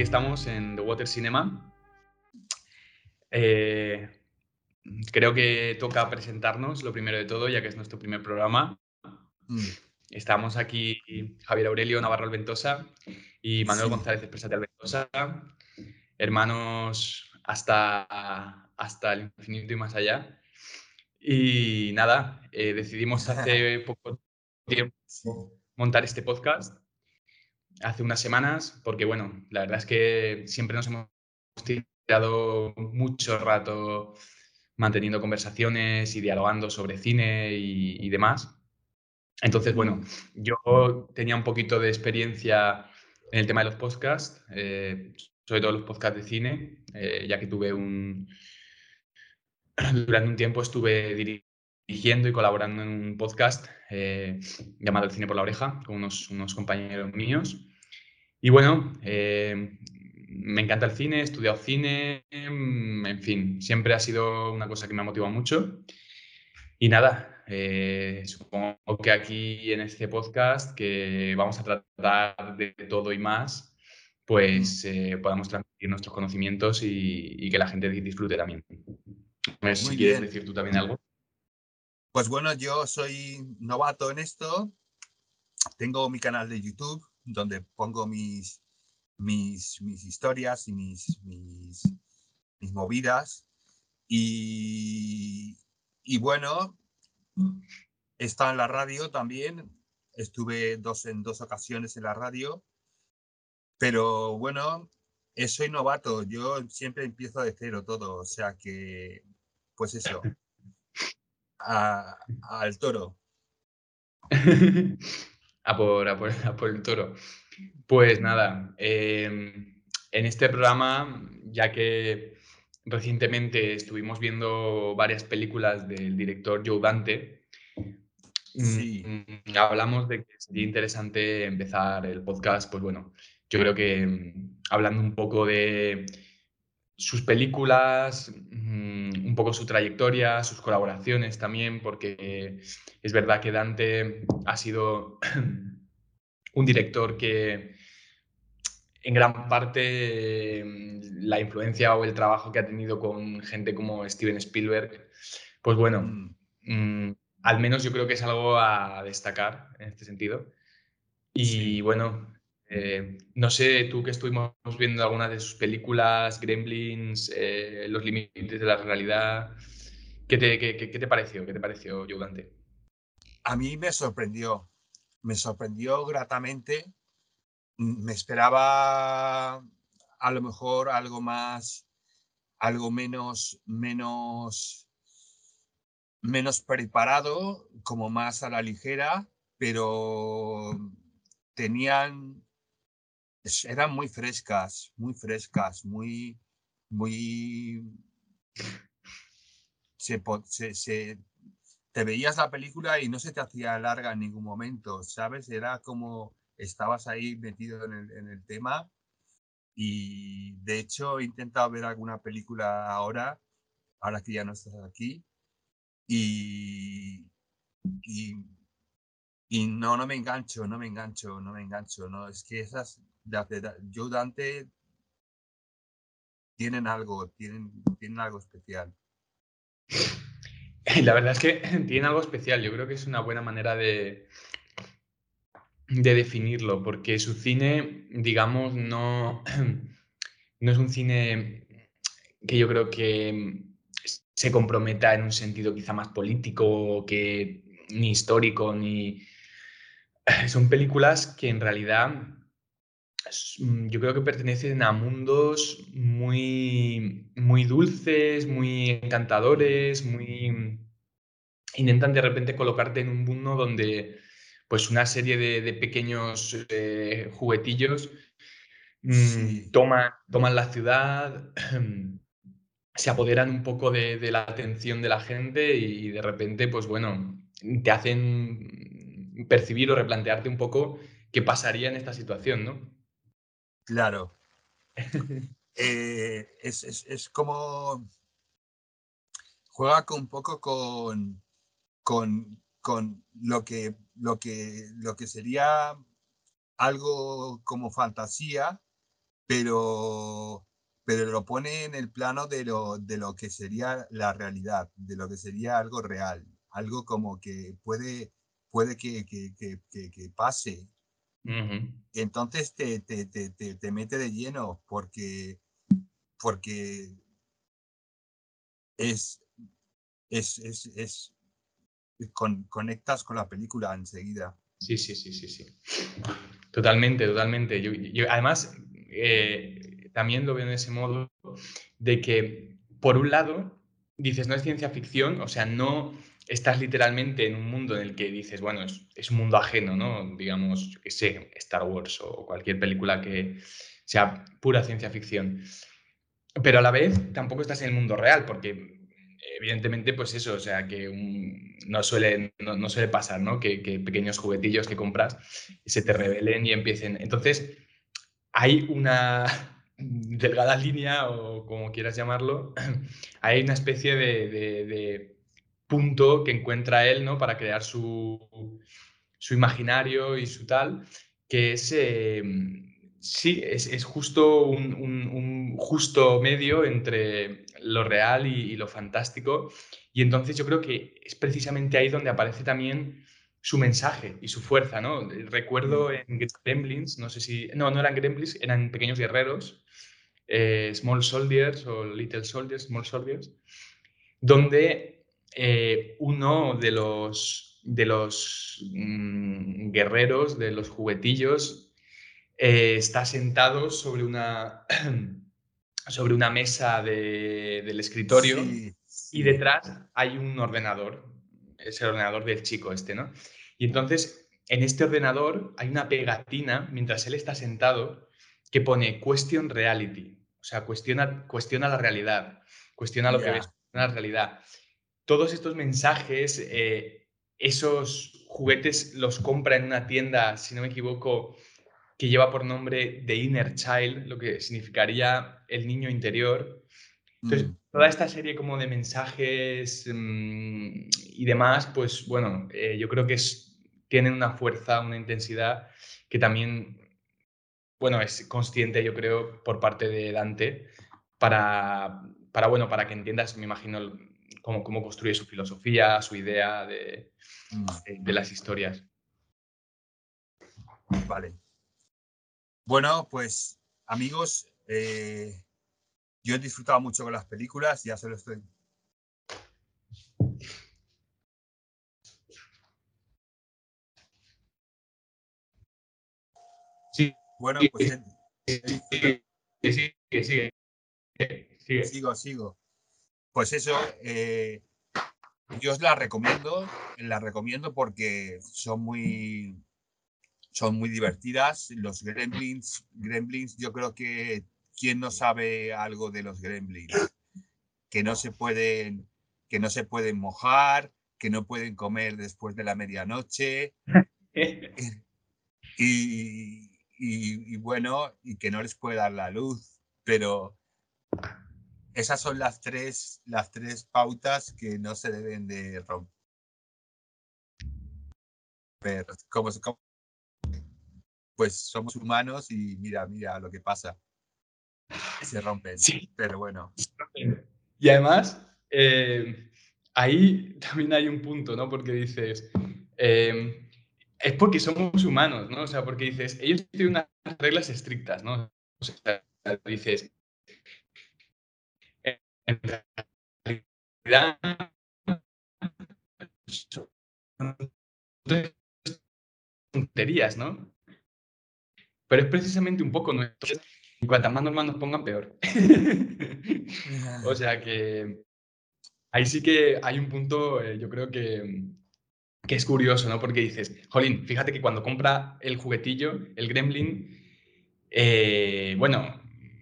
Aquí estamos en The Water Cinema. Eh, creo que toca presentarnos lo primero de todo, ya que es nuestro primer programa. Mm. Estamos aquí Javier Aurelio Navarro Alventosa y Manuel Sí. González Expresate Alventosa, hermanos hasta, hasta el infinito y más allá. Y nada, eh, decidimos hace poco tiempo montar este podcast hace unas semanas, porque bueno, la verdad es que siempre nos hemos tirado mucho rato manteniendo conversaciones y dialogando sobre cine y, demás. Entonces, bueno, yo tenía un poquito de experiencia en el tema de los podcasts, eh, sobre todo los podcasts de cine, eh, ya que tuve un... Durante un tiempo estuve dirigiendo y colaborando en un podcast eh, llamado El Cine por la Oreja, con unos, unos compañeros míos. Y bueno, eh, me encanta el cine, he estudiado cine, mm, en fin, siempre ha sido una cosa que me ha motivado mucho. Y nada, eh, supongo que aquí en este podcast que vamos a tratar de todo y más, pues eh, podamos transmitir nuestros conocimientos y, y que la gente disfrute también. A ver si quieres decir tú también algo. Pues bueno, yo soy novato en esto. Tengo mi canal de YouTube donde pongo mis, mis, mis historias y mis, mis, mis movidas. Y, y bueno, estado en la radio también. Estuve dos, en dos ocasiones en la radio. Pero bueno, eh, soy novato. Yo siempre empiezo de cero todo. O sea que, pues eso. al toro. a, por, a, por, a por el toro. Pues nada, eh, en este programa, ya que recientemente estuvimos viendo varias películas del director Joe Dante, mm, Sí. mm, hablamos de que sería interesante empezar el podcast, pues bueno, yo creo que mm, hablando un poco de sus películas, mm, un poco su trayectoria, sus colaboraciones también, porque es verdad que Dante ha sido un director que en gran parte mm, la influencia o el trabajo que ha tenido con gente como Steven Spielberg, pues bueno, Mm, mm, al menos yo creo que es algo a destacar en este sentido. Y Sí. bueno, eh, no sé, tú que estuvimos viendo algunas de sus películas, Gremlins, eh, Los límites de la realidad, ¿qué te, qué, qué- te pareció? ¿Qué te pareció? A mí me sorprendió, me sorprendió gratamente. Mm, Me esperaba a lo mejor algo más, algo menos, menos, menos preparado, como más a la ligera, pero tenían, eran muy frescas, muy frescas, muy, muy, se, te veías la película y no se te hacía larga en ningún momento, ¿sabes? Era como estabas ahí metido en el, en el tema y de hecho he intentado ver alguna película ahora, ahora que ya no estás aquí, y, y, y no, no me engancho, no me engancho, no me engancho, no, es que esas, Joe Dante tienen algo, tienen, tienen algo especial. La verdad es que tiene algo especial, yo creo que es una buena manera de, de definirlo, porque su cine, digamos, no, no es un cine que yo creo que se comprometa en un sentido quizá más político, que ni histórico, ni... Son películas que en realidad yo creo que pertenecen a mundos muy, muy dulces, muy encantadores, muy... Intentan de repente colocarte en un mundo donde pues una serie de, de pequeños eh, juguetillos mm, Sí. toman, toman la ciudad, se apoderan un poco de, de la atención de la gente y de repente, pues bueno, te hacen percibir o replantearte un poco qué pasaría en esta situación, ¿no? Claro. Eh, es, es- es como juega con un poco con, con, con lo, que, lo, que, lo que sería algo como fantasía, pero, pero lo pone en el plano de lo, de lo que sería la realidad, de lo que sería algo real, algo como que puede, puede que, que, que, que pase. Entonces te, te, te, te, mete de lleno porque, porque es, es, es, es con, conectas con la película enseguida. Sí, sí, sí, sí, sí. Totalmente, totalmente. Yo, además, eh, también lo veo en ese modo de que, por un lado, dices, no es ciencia ficción, o sea, no estás literalmente en un mundo en el que dices, bueno, es, un mundo ajeno, ¿no? Digamos, yo qué sé, Star Wars o cualquier película que sea pura ciencia ficción. Pero a la vez tampoco estás en el mundo real, porque evidentemente, pues eso, o sea, que no, suele, no, suele pasar, ¿no? Que, pequeños juguetillos que compras se te revelen y empiecen. Entonces, hay una delgada línea, o como quieras llamarlo, hay una especie de, punto que encuentra él, ¿no? Para crear su, su imaginario y su tal, que es... Eh, sí, es, justo un, justo medio entre lo real y, lo fantástico. Y entonces yo creo que es precisamente ahí donde aparece también su mensaje y su fuerza, ¿no? Recuerdo mm. en Gremlins, no sé si... No, no eran Gremlins, eran pequeños guerreros, eh, Small Soldiers o Little Soldiers, Small Soldiers, donde eh, uno de los, de los mm, guerreros, de los juguetillos, eh, está sentado sobre una, sobre una mesa del escritorio y detrás hay un ordenador, es el ordenador del chico este, ¿no? Y entonces en este ordenador hay una pegatina mientras él está sentado que pone question reality, o sea, cuestiona, cuestiona la realidad, cuestiona lo que ves, la realidad. Todos estos mensajes, eh, esos juguetes los compra en una tienda, si no me equivoco, que lleva por nombre The Inner Child, lo que significaría el niño interior. Entonces, mm. toda esta serie como de mensajes mm, y demás, pues bueno, eh, yo creo que es, tienen una fuerza, una intensidad que también, bueno, es consciente, yo creo, por parte de Dante, para, para bueno, para que entiendas, me imagino, cómo, cómo construye su filosofía, su idea de, mm. de las historias. Vale, bueno, pues amigos, eh, yo he disfrutado mucho con las películas, ya se lo estoy. Sí. Bueno, pues. Sí, sigue, sigue. Sigo, sigo. Pues eso, eh, yo os la recomiendo, la recomiendo porque son muy, son muy divertidas. Los gremlins, gremlins, yo creo que quién no sabe algo de los gremlins, que no se pueden, que no se pueden mojar, que no pueden comer después de la medianoche. y, y, bueno, y que no les puede dar la luz, pero esas son las tres, las tres pautas que no se deben de romper. Como, como pues somos humanos y mira, mira lo que pasa. Se rompen. Sí. Pero bueno. Y además, eh, ahí también hay un punto, ¿no? Porque dices, em, es porque somos humanos, ¿no? O sea, porque dices, ellos tienen unas reglas estrictas, ¿no? O sea, dices, en realidad, tonterías, ¿no? Pero es precisamente un poco nuestro. Y cuantas más normas nos pongan, peor. o sea que ahí sí que hay un punto, eh, yo creo que, que es curioso, ¿no? Porque dices, Jolín, fíjate que cuando compra el juguetillo, el gremlin, eh, bueno,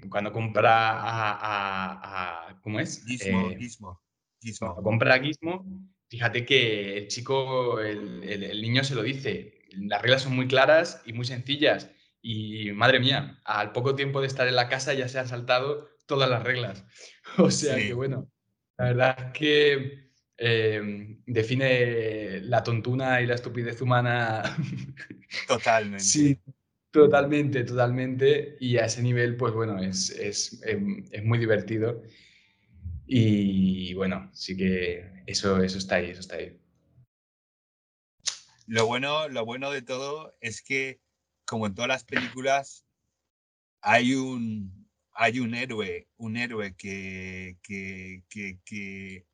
cuando compra a, ¿cómo es? Gizmo, eh, Gizmo, Gizmo. Compra Gizmo, fíjate que el chico, el, el, niño se lo dice, las reglas son muy claras y muy sencillas. Y madre mía, al poco tiempo de estar en la casa ya se han saltado todas las reglas. O sea que bueno, la verdad es que em, define la tontuna y la estupidez humana. Totalmente. Sí, Totalmente, totalmente. Y a ese nivel, pues bueno, es, es, em, es, muy divertido. Y bueno, sí que eso, eso está ahí, eso está ahí. Lo bueno, lo bueno de todo es que, como en todas las películas, hay un, hay un héroe, un héroe que, que, que,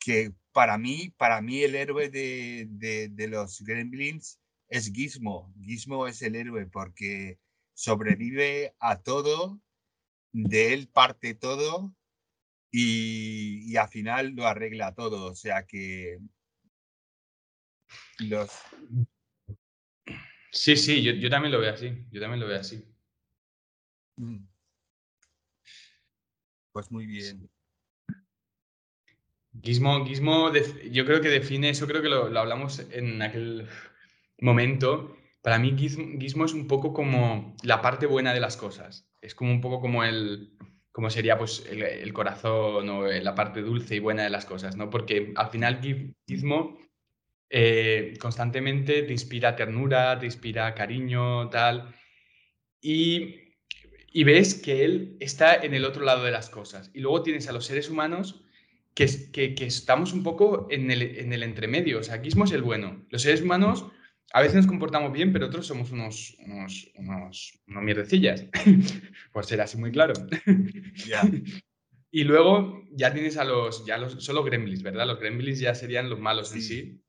que, para mí, para mí el héroe de, de, de los Gremlins es Gizmo. Gizmo es el héroe porque sobrevive a todo, de él parte todo y, y al final lo arregla todo. O sea que los... Sí, sí, yo, yo, también lo veo así. Yo también lo veo así. Mm. Pues muy bien. Gizmo, Gizmo, yo creo que define eso, creo que lo, lo hablamos en aquel momento, para mí Gizmo, es un poco como la parte buena de las cosas. Es como un poco como el, como sería pues el, corazón o la parte dulce y buena de las cosas, ¿no? Porque al final Gizmo eh, constantemente te inspira ternura, te inspira cariño, tal. Y, y ves que él está en el otro lado de las cosas. Y luego tienes a los seres humanos que, que, que estamos un poco en el, en el entremedio. O sea, Gizmo es el bueno. Los seres humanos a veces nos comportamos bien, pero otros somos unos, unos, unos, mierdecillas, por ser así muy claro. Y luego ya tienes a los, ya los, solo gremlins, ¿verdad? Los gremlins ya serían los malos en sí.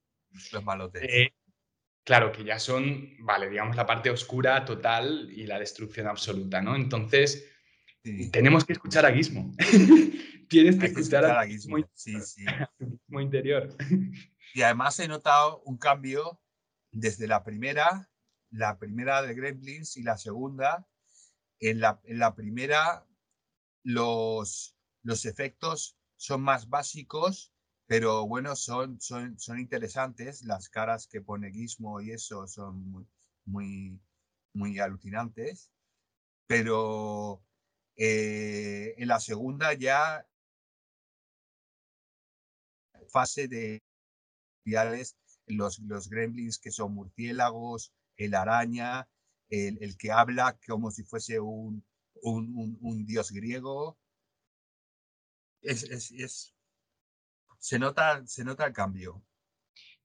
Los malotes. Eh, claro, que ya son, vale, digamos, la parte oscura total y la destrucción absoluta, ¿no? Entonces, tenemos que escuchar a Gizmo. Tienes que, escuchar, a Gizmo. Sí, sí. Gizmo interior. Y además he notado un cambio desde la primera, la primera de Gremlins y la segunda. En la, en la primera, los, los efectos son más básicos, pero bueno, son, son, son interesantes. Las caras que pone Gizmo y eso son muy, muy, alucinantes. Pero eh, en la segunda ya fase de los, los gremlins que son murciélagos, el araña, el, el que habla como si fuese un, un, un, dios griego. Es, es, es, se, nota, se nota el cambio.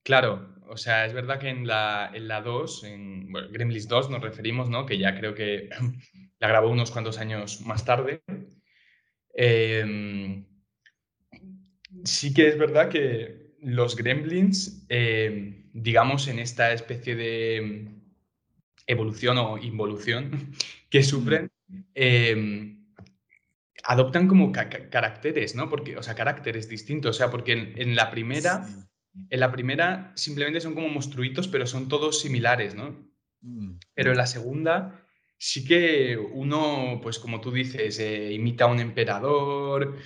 Claro, o sea, es verdad que en la, en la 2, en Gremlins 2 nos referimos, ¿no? Que ya creo que la grabó unos cuantos años más tarde. Eh, sí que es verdad que los gremlins, eh, digamos, en esta especie de evolución o involución que sufren, eh, adoptan como caracteres, ¿no? Porque, o sea, caracteres distintos. O sea, porque en, la primera, en la primera simplemente son como monstruitos, pero son todos similares, ¿no? Mm. Pero en la segunda sí que uno, pues como tú dices, eh, imita a un emperador,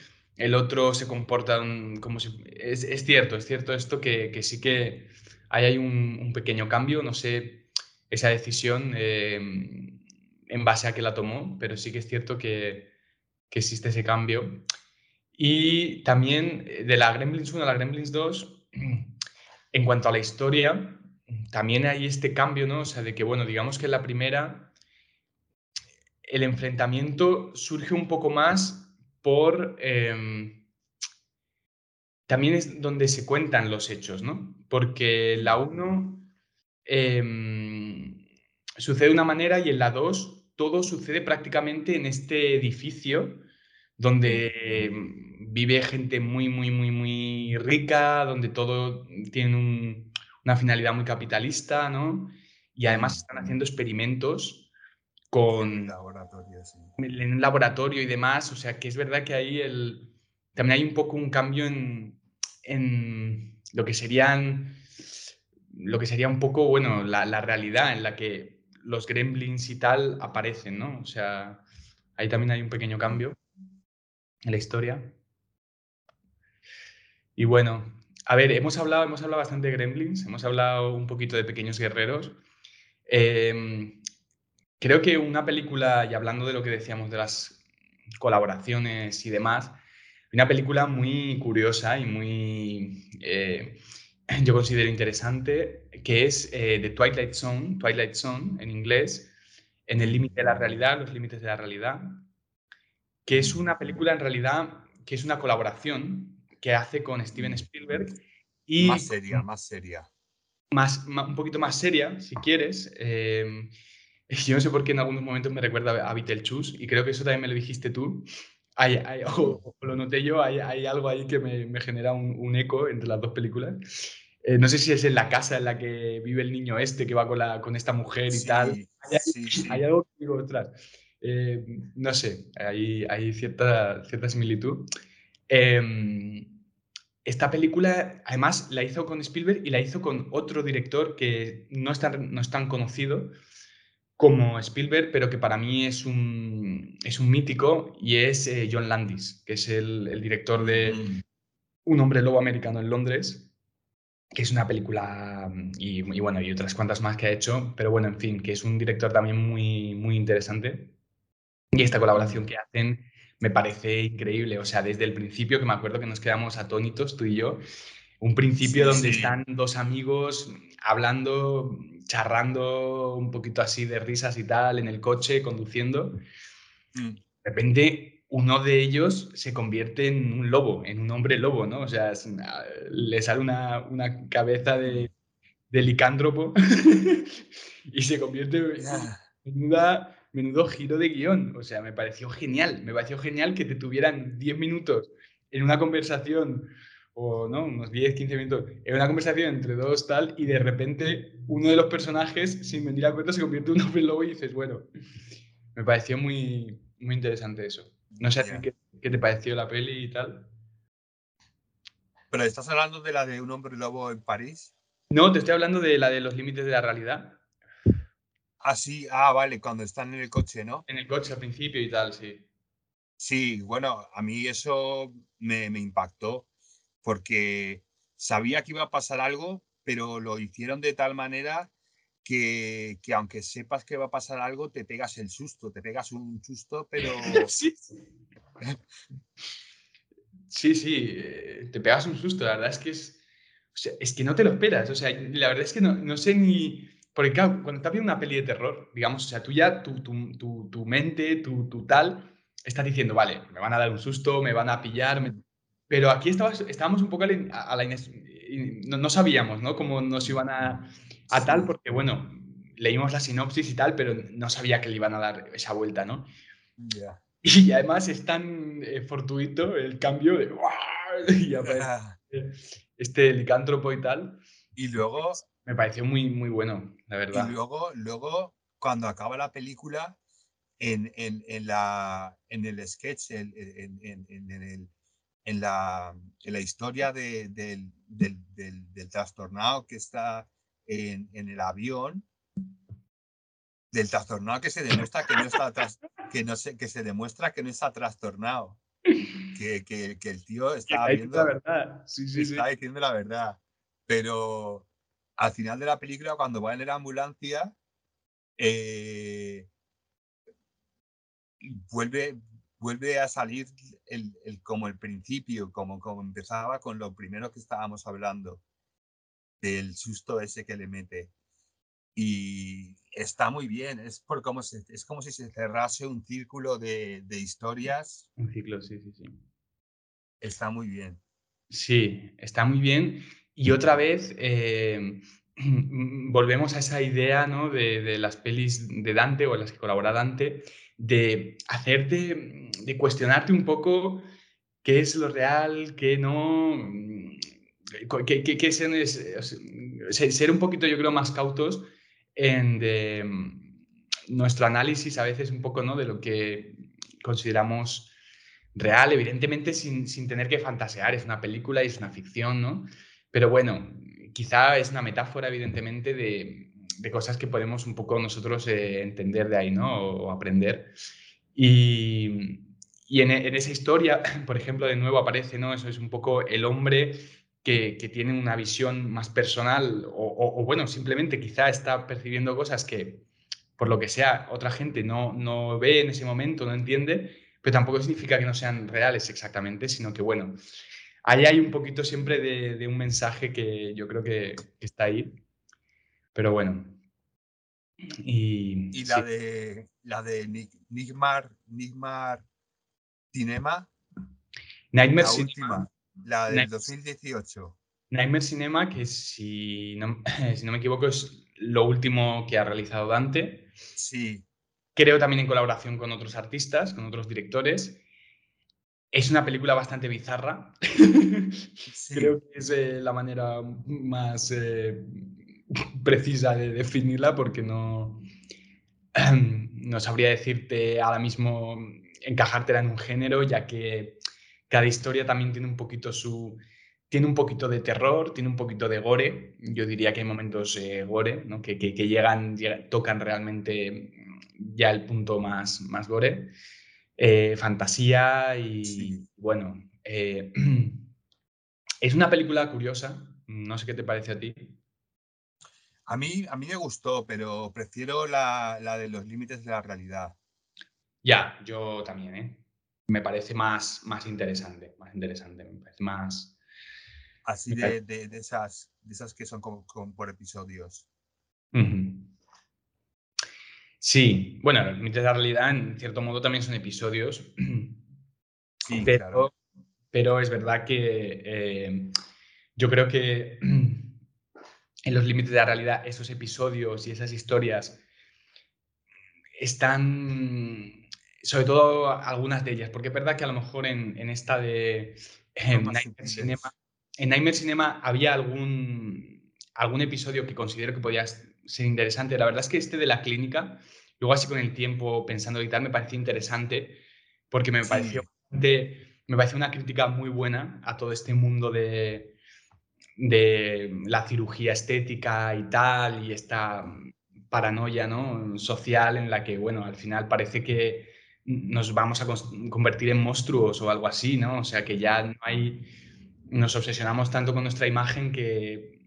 el otro se comporta como si... Es, es cierto, es cierto esto que, que sí que ahí hay un, pequeño cambio, no sé esa decisión eh, en base a qué la tomó, pero sí que es cierto que, que existe ese cambio. Y también eh, de la Gremlins 1 a la Gremlins 2, en cuanto a la historia, también hay este cambio, ¿no? O sea, de que, bueno, digamos que en la primera el enfrentamiento surge un poco más por... Em, también es donde se cuentan los hechos, ¿no? Porque la 1 em, sucede de una manera y en la 2 todo sucede prácticamente en este edificio donde vive gente muy, muy, muy, muy rica, donde todo tiene una finalidad muy capitalista, ¿no? Y además están haciendo experimentos con laboratorio, en un laboratorio y demás. O sea, que es verdad que ahí el, también hay un poco un cambio en, en lo que serían, lo que sería un poco, bueno, la, la, realidad en la que los gremlins y tal aparecen, ¿no? O sea, ahí también hay un pequeño cambio en la historia. Y bueno, a ver, hemos hablado, hemos hablado bastante de gremlins, hemos hablado un poquito de pequeños guerreros. Eh, Creo que una película, y hablando de lo que decíamos de las colaboraciones y demás, una película muy curiosa y muy, eh, yo considero interesante, que es eh, The Twilight Zone, Twilight Zone en inglés, En el límite de la realidad, los límites de la realidad, que es una película en realidad que es una colaboración que hace con Steven Spielberg y... Más seria, más seria. Más, un poquito más seria, si quieres. Eh, yo no sé por qué en algunos momentos me recuerda a Beetlejuice y creo que eso también me lo dijiste tú. Hay, o, lo noté yo, hay, hay, algo ahí que me, me genera un, un, eco entre las dos películas. Eh, no sé si es en la casa en la que vive el niño este que va con, la, con esta mujer y tal. Hay, sí, sí. hay, algo que digo, ostras, eh, no sé, hay, hay cierta, cierta similitud. Eh, esta película, además, la hizo con Spielberg y la hizo con otro director que no es tan, no es tan conocido como Spielberg, pero que para mí es un, es un mítico y es eh, John Landis, que es el, el director de mm. Un hombre lobo americano en Londres, que es una película y, y, bueno, y otras cuantas más que ha hecho, pero bueno, en fin, que es un director también muy, muy interesante. Y esta colaboración que hacen me parece increíble. O sea, desde el principio, que me acuerdo que nos quedamos atónitos, tú y yo, un principio donde están dos amigos hablando, charrando un poquito así de risas y tal, en el coche, conduciendo. Mm. De repente, uno de ellos se convierte en un lobo, en un hombre lobo, ¿no? O sea, le sale una, una cabeza de, de licántropo y se convierte en una menudo giro de guion. O sea, me pareció genial. Me pareció genial que te tuvieran 10 minutos en una conversación, o no, unos 10, 15 minutos, en una conversación entre dos tal, y de repente uno de los personajes, sin venir a cuenta, se convierte en un hombre lobo y dices, bueno, me pareció muy, muy interesante eso. No sé qué, qué te pareció la peli y tal. ¿Pero estás hablando de la de un hombre lobo en París? No, te estoy hablando de la de los límites de la realidad. Ah, sí, ah, vale, cuando están en el coche, ¿no? En el coche al principio y tal, sí. Sí, bueno, a mí eso me, me impactó porque sabía que iba a pasar algo, pero lo hicieron de tal manera que, que, aunque sepas que va a pasar algo, te pegas el susto, te pegas un susto, pero... sí. sí, eh, te pegas un susto, la verdad es que es... Es que no te lo esperas, o sea, la verdad es que no, no sé ni porque claro, cuando estás viendo una peli de terror, digamos, o sea, tú ya, tu, tu, tu, tu mente, tu, tal, estás diciendo, vale, me van a dar un susto, me van a pillar, pero aquí estábamos un poco a la, no, no, sabíamos, ¿no? Cómo nos iban a, a tal, porque bueno, leímos la sinopsis y tal, pero no sabía que le iban a dar esa vuelta, ¿no? Y además es tan eh, fortuito el cambio de... Y este licántropo y tal. Y luego me pareció muy, muy bueno, la verdad. Y luego, luego cuando acaba la película, en, en, en la, en el sketch, en, el, en, la, en la historia de, del, del, del, trastornado que está en, el avión, del trastornado que se demuestra que no está que no se, que se demuestra que no está trastornado. Que, que, que el tío está viendo la verdad. Sí, sí, está diciendo la verdad. Pero al final de la película, cuando va en la ambulancia, eh, vuelve, vuelve a salir el, el, como el principio, como, como empezaba con lo primero que estábamos hablando, del susto ese que le mete. Y está muy bien, es, por como es como si se cerrase un círculo de, de historias. Un ciclo, sí, sí, sí. Está muy bien. Sí, está muy bien. Y otra vez, eh, volvemos a esa idea ¿no? de, las pelis de Dante o en las que colabora Dante, de hacerte, de cuestionarte un poco qué es lo real, qué no, qué, qué, qué es, ser un poquito, yo creo, más cautos en de, nuestro análisis a veces un poco ¿no? de lo que consideramos real, evidentemente sin, sin tener que fantasear, es una película y es una ficción, ¿no? Pero bueno, quizá es una metáfora, evidentemente, de, cosas que podemos un poco nosotros eh, entender de ahí, ¿no? O, aprender. Y, en, esa historia, por ejemplo, de nuevo aparece, ¿no? Eso es un poco el hombre que, tiene una visión más personal o, o, bueno, simplemente quizá está percibiendo cosas que, por lo que sea, otra gente no, no ve en ese momento, no entiende, pero tampoco significa que no sean reales exactamente, sino que, bueno, ahí hay un poquito siempre de, un mensaje que yo creo que, está ahí. Pero bueno. Y, y la de la de Nigmar, Nigmar Cinema. Nightmare la Cinema. última, la del 2018. Nightmare Cinema, que si no, si no me equivoco es lo último que ha realizado Dante. Sí. Creo también en colaboración con otros artistas, con otros directores. Es una película bastante bizarra. Sí. Creo que es eh, la manera más eh, precisa de definirla porque no, no sabría decirte ahora mismo encajártela en un género, ya que cada historia también tiene un poquito su... Tiene un poquito de terror, tiene un poquito de gore. Yo diría que hay momentos eh, gore, ¿no? que, que- que llegan, llega- tocan realmente ya el punto más, más gore. Eh, fantasía y Sí. bueno, eh, es una película curiosa. No sé qué te parece a ti. A mí, a mí me gustó, pero prefiero la, la de los límites de la realidad. Ya, yo también, ¿eh? Me parece más, más interesante, más interesante, me parece más... Así de, de- de esas, de esas que son como, como por episodios. Sí, bueno, los límites de la realidad en cierto modo también son episodios, Sí, pero, claro. pero es verdad que eh, yo creo que en los límites de la realidad esos episodios y esas historias están, sobre todo algunas de ellas, porque es verdad que a lo mejor en, en esta de Nightmare. Cinema, en Nightmare Cinema había algún, algún episodio que considero que podía ser interesante. La verdad es que este de la clínica, luego así con el tiempo pensando y tal, me pareció interesante porque me Sí. pareció bastante- me pareció una crítica muy buena a todo este mundo de, de la cirugía estética y tal, y esta paranoia ¿no? social en la que, bueno, al final parece que nos vamos a convertir en monstruos o algo así, ¿no? O sea, que ya no hay, nos obsesionamos tanto con nuestra imagen que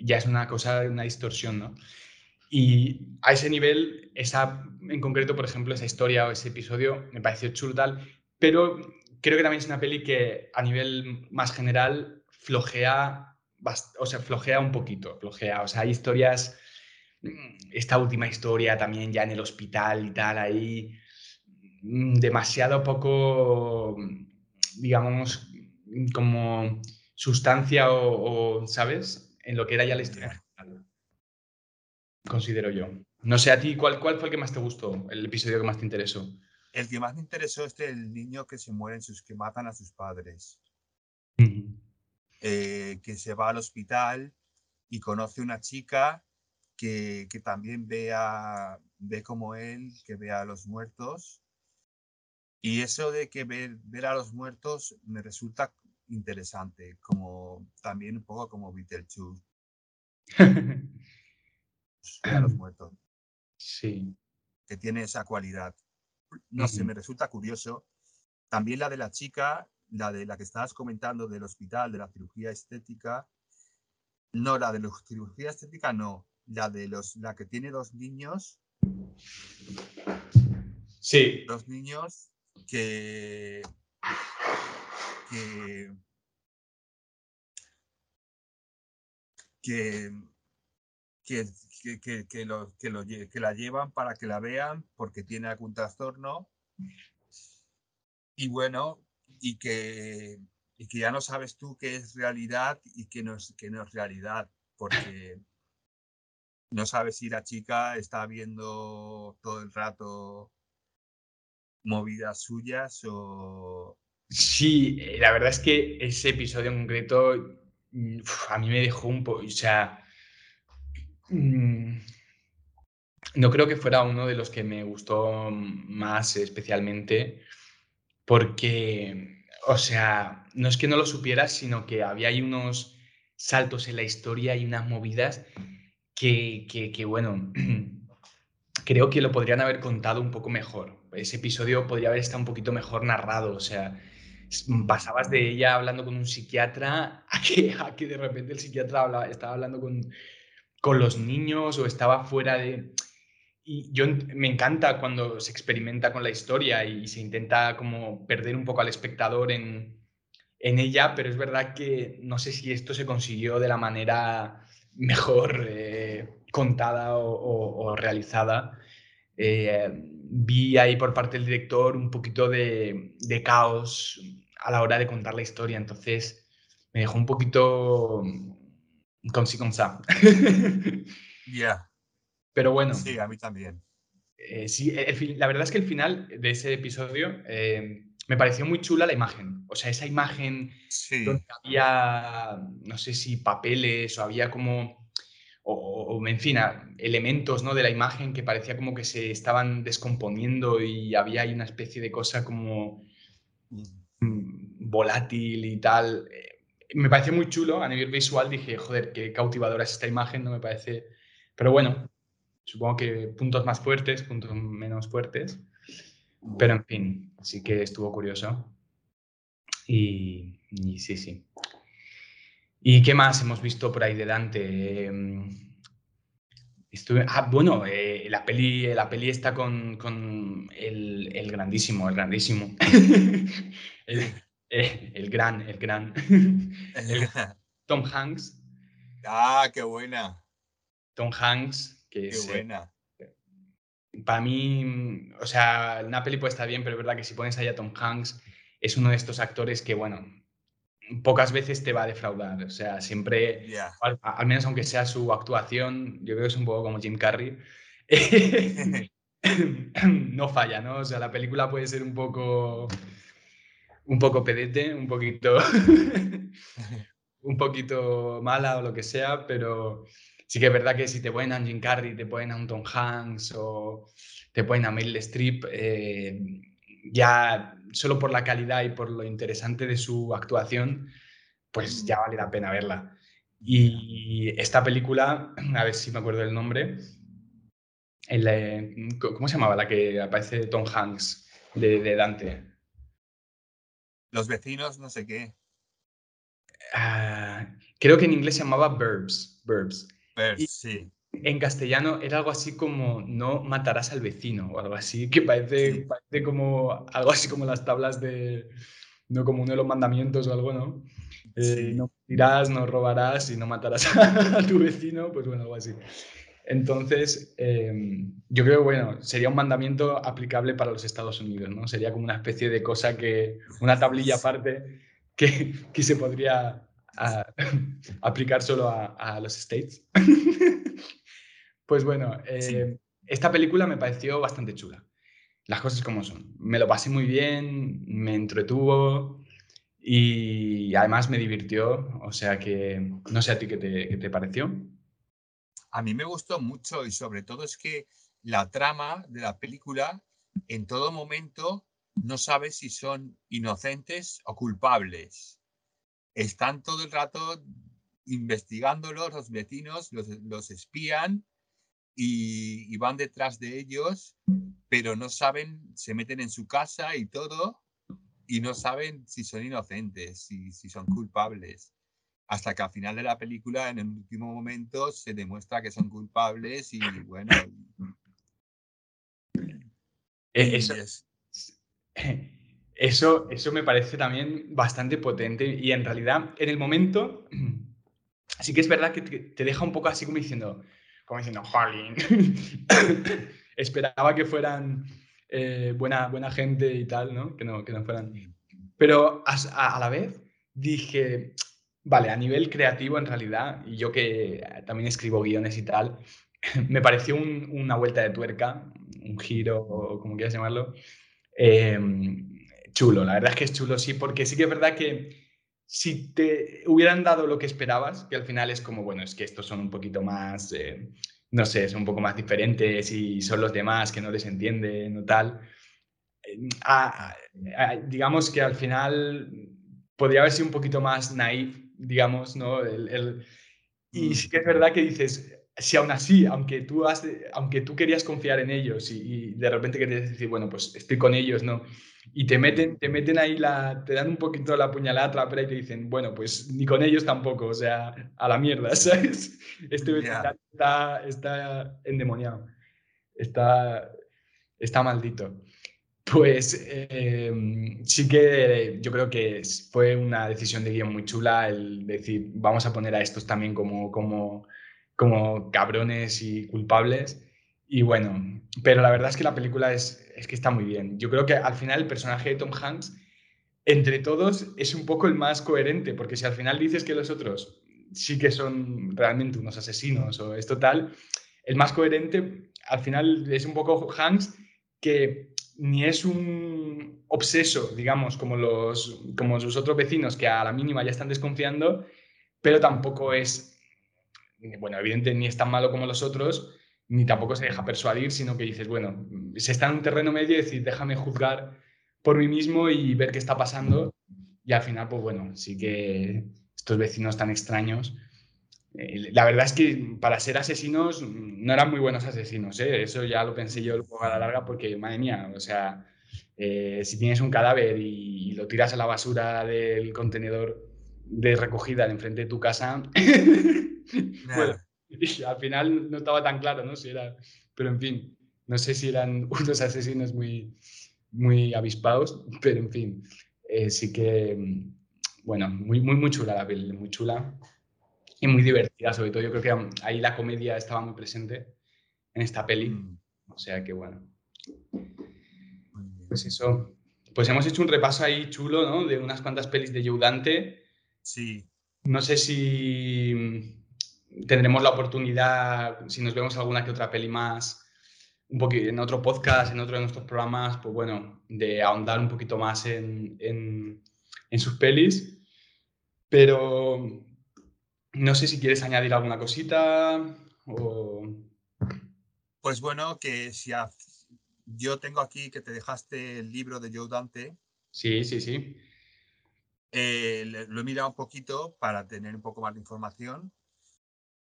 ya es una cosa, una distorsión, ¿no? Y a ese nivel, esa en concreto, por ejemplo, esa historia o ese episodio me pareció chulo pero creo que también es una peli que a nivel más general flojea, o sea, flojea un poquito, flojea, o sea, hay historias, mm, esta última historia también ya en el hospital y tal, ahí mm, demasiado poco, digamos, como sustancia o, o, ¿sabes? En lo que era ya la historia. Considero yo. No sé a ti, ¿cuál, ¿cuál fue el que más te gustó? El episodio que más te interesó. El que más me interesó es el niño que se mueren sus, que matan a sus padres. Ujú. Eh, que se va al hospital y conoce una chica que, que también ve, a, ve como él, que ve a los muertos. Y eso de que ver, ver a los muertos me resulta interesante, como también un poco como Beetlejuice, a los muertos, sí. que tiene esa cualidad. No sé, Ujú. me resulta curioso. También la de la chica, la de la que estabas comentando del hospital, de la cirugía estética. No, la de la cirugía estética no. La de los, la que tiene dos niños, Sí. dos niños que, que, que, que, que, que, lo, que, lo lle- que la llevan para que la vean porque tiene algún trastorno. Y bueno, y que, y que ya no sabes tú qué es realidad y qué no es, qué no es realidad, porque no sabes si la chica está viendo todo el rato movidas suyas o... Sí, eh, la verdad es que ese episodio en concreto mm, a mí me dejó un poco, o sea, mm, no creo que fuera uno de los que me gustó más especialmente, porque, o sea, no es que no lo supiera, sino que había ahí unos saltos en la historia y unas movidas que, que, que, bueno, creo que lo podrían haber contado un poco mejor. Ese episodio podría haber estado un poquito mejor narrado, o sea, pasabas de ella hablando con un psiquiatra a que, a que de repente el psiquiatra hablaba- estaba hablando con, con los niños o estaba fuera de... Y yo me encanta cuando se experimenta con la historia y se intenta como perder un poco al espectador en, en ella, pero es verdad que no sé si esto se consiguió de la manera mejor eh, contada o, realizada. Eh, vi ahí por parte del director un poquito de, caos a la hora de contar la historia, entonces me dejó un poquito con sí con sa. Ya. Pero bueno. Sí, a mí también. Eh, sí, la verdad es que el final de ese episodio me pareció muy chula la imagen. O sea, esa imagen donde había, no sé si papeles o había como, o, en fin, elementos ¿no? de la imagen que parecía como que se estaban descomponiendo y había ahí una especie de cosa como mm, volátil y tal. Eh, me pareció muy chulo a nivel visual. Dije, joder, qué cautivadora es esta imagen, no me parece. Pero bueno, supongo que puntos más fuertes, puntos menos fuertes. Pero en fin, sí que estuvo curioso. Y, sí, sí. ¿Y qué más hemos visto por ahí de Dante? Em, estuve, ah, bueno, eh, la, peli, la peli está con, con el, grandísimo, el grandísimo. Eh, el, gran, el gran. Tom Hanks. Ah, qué buena. Tom Hanks, que qué buena para mí, o sea, Napoli puede estar bien, pero es verdad que si pones ahí a Tom Hanks, es uno de estos actores que, bueno, pocas veces te va a defraudar. O sea, siempre, al, menos aunque sea su actuación, yo creo que es un poco como Jim Carrey, no falla, ¿no? O sea, la película puede ser un poco, un poco pedete, un poquito, un poquito mala o lo que sea, pero sí que es verdad que si te ponen a Jim Carrey, te ponen a un Tom Hanks o te ponen a Meryl Streep, eh, ya solo por la calidad y por lo interesante de su actuación, pues ya vale la pena verla. Y esta película, a ver si me acuerdo del nombre, ¿cómo se llamaba la que aparece Tom Hanks de, Dante? Los vecinos, no sé qué. Ah, creo que en inglés se llamaba Sí. En castellano era algo así como no matarás al vecino o algo así, que parece, parece como algo así como las tablas de, no como uno de los mandamientos o algo, ¿no? Eh, no dirás, no robarás y no matarás a tu vecino, pues bueno, algo así. Entonces, em, yo creo que, bueno, sería un mandamiento aplicable para los Estados Unidos, ¿no? Sería como una especie de cosa que, una tablilla aparte que, que se podría a, aplicar solo a, los States. pues bueno, eh, esta película me pareció bastante chula. Las cosas como son. Me lo pasé muy bien, me entretuvo y además me divirtió. O sea que no sé a ti qué te, qué te pareció. A mí me gustó mucho y sobre todo es que la trama de la película en todo momento no sabes si son inocentes o culpables están todo el rato investigándolos, los vecinos los, los espían y, van detrás de ellos, pero no saben, se meten en su casa y todo, y no saben si son inocentes, si, si son culpables. Hasta que al final de la película, en el último momento, se demuestra que son culpables y bueno. E, eso, es. Eso, eso me parece también bastante potente y en realidad en el momento sí que es verdad que te, deja un poco así como diciendo, como diciendo, jolín, esperaba que fueran eh, buena, buena gente y tal, ¿no? Que no, que no fueran... Pero a, la vez dije, vale, a nivel creativo en realidad, y yo que también escribo guiones y tal, me pareció una vuelta de tuerca, un giro o como quieras llamarlo, eh, chulo, la verdad es que es chulo, sí, porque sí que es verdad que si te hubieran dado lo que esperabas, que al final es como, bueno, es que estos son un poquito más, eh, no sé, son un poco más diferentes y son los demás que no les entienden o tal. Eh, digamos que al final podría haber sido un poquito más naif, digamos, ¿no? y mm. sí que es verdad que dices, si aún así, aunque tú, has, aunque tú querías confiar en ellos y, y de repente querías decir, bueno, pues estoy con ellos, ¿no? y te meten, te meten ahí, la, te dan un poquito la puñalada trapera y te dicen, bueno, pues ni con ellos tampoco, o sea, a la mierda, ¿sabes? Este está, está endemoniado, está, está maldito. Pues em, sí que yo creo que fue una decisión de guion muy chula el decir, vamos a poner a estos también como, como, como cabrones y culpables. Y bueno, pero la verdad es que la película es, es que está muy bien. Yo creo que al final el personaje de Tom Hanks, entre todos, es un poco el más coherente, porque si al final dices que los otros sí que son realmente unos asesinos o es total, el más coherente al final es un poco Hanks que ni es un obseso, digamos, como los, como sus otros vecinos que a la mínima ya están desconfiando, pero tampoco es, bueno, evidente, ni es tan malo como los otros, ni tampoco se deja persuadir, sino que dices, bueno, se está en un terreno medio y decir, déjame juzgar por mí mismo y ver qué está pasando. Y al final, pues bueno, sí que estos vecinos tan extraños. Eh, la verdad es que para ser asesinos no eran muy buenos asesinos, ¿eh? eso ya lo pensé yo a la larga porque, madre mía, o sea, eh, si tienes un cadáver y, lo tiras a la basura del contenedor de recogida de enfrente de tu casa, al final no estaba tan claro, ¿no? Si era, pero en fin, no sé si eran unos asesinos muy, muy avispados, pero en fin, sí que bueno, muy, muy, muy chula la peli, muy chula y muy divertida, sobre todo. Yo creo que ahí la comedia estaba muy presente en esta peli. Mm. O sea que bueno. Pues eso. Pues hemos hecho un repaso ahí chulo, ¿no? De unas cuantas pelis de Dante. Sí. No sé si tendremos la oportunidad, si nos vemos alguna que otra peli más, un poquito en otro podcast, en otro de nuestros programas, pues bueno, de ahondar un poquito más en, en sus pelis, pero no sé si quieres añadir alguna cosita o... Pues bueno, que si yo tengo aquí que te dejaste el libro de Joe Dante. Sí, sí, sí. Eh, lo he mirado un poquito para tener un poco más de información,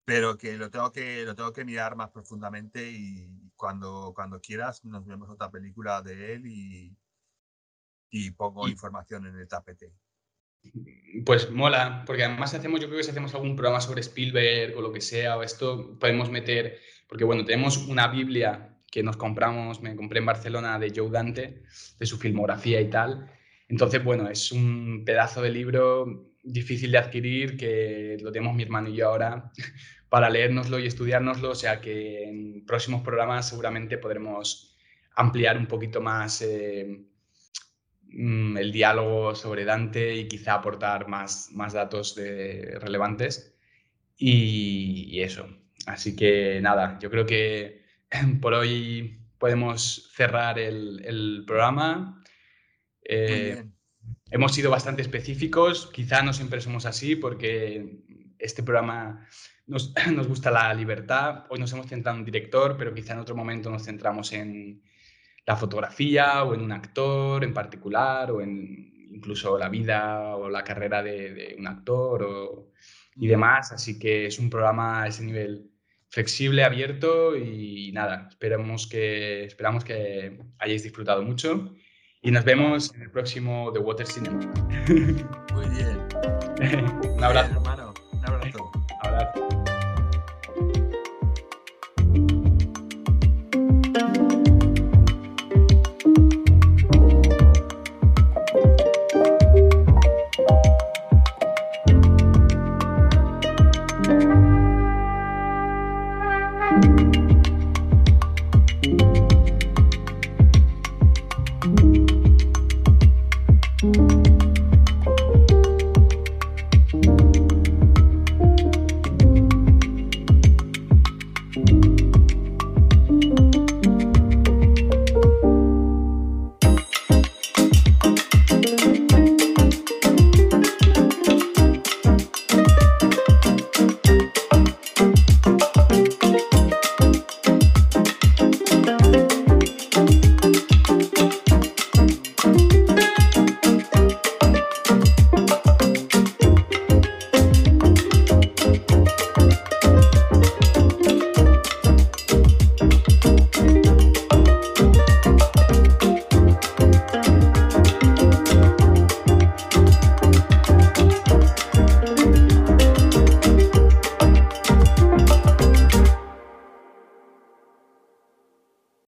pero que lo tengo que, lo tengo que mirar más profundamente y cuando, cuando quieras nos vemos otra película de él y, y pongo información en el tapete. Pues mola, porque además hacemos, yo creo que si hacemos algún programa sobre Spielberg o lo que sea, o esto, podemos meter, porque bueno, tenemos una Biblia que nos compramos, me compré en Barcelona de Joe Dante, de su filmografía y tal. Entonces, bueno, es un pedazo de libro difícil de adquirir que lo tenemos mi hermano y yo ahora para leérnoslo y estudiárnoslo, o sea que en próximos programas seguramente podremos ampliar un poquito más eh, mm, el diálogo sobre Dante y quizá aportar más, más datos relevantes. Y, eso. Así que nada, yo creo que por hoy podemos cerrar el programa. Eh, hemos sido bastante específicos, quizá no siempre somos así porque este programa nos, nos, gusta la libertad. Hoy nos hemos centrado en un director, pero quizá en otro momento nos centramos en la fotografía o en un actor en particular o en incluso la vida o la carrera de, un actor o, y demás. Así que es un programa a ese nivel flexible, abierto y nada, esperamos que, esperamos que hayáis disfrutado mucho y nos vemos en el próximo The Water Cinema. Muy bien. un abrazo. hermano. Un abrazo. Abrazo.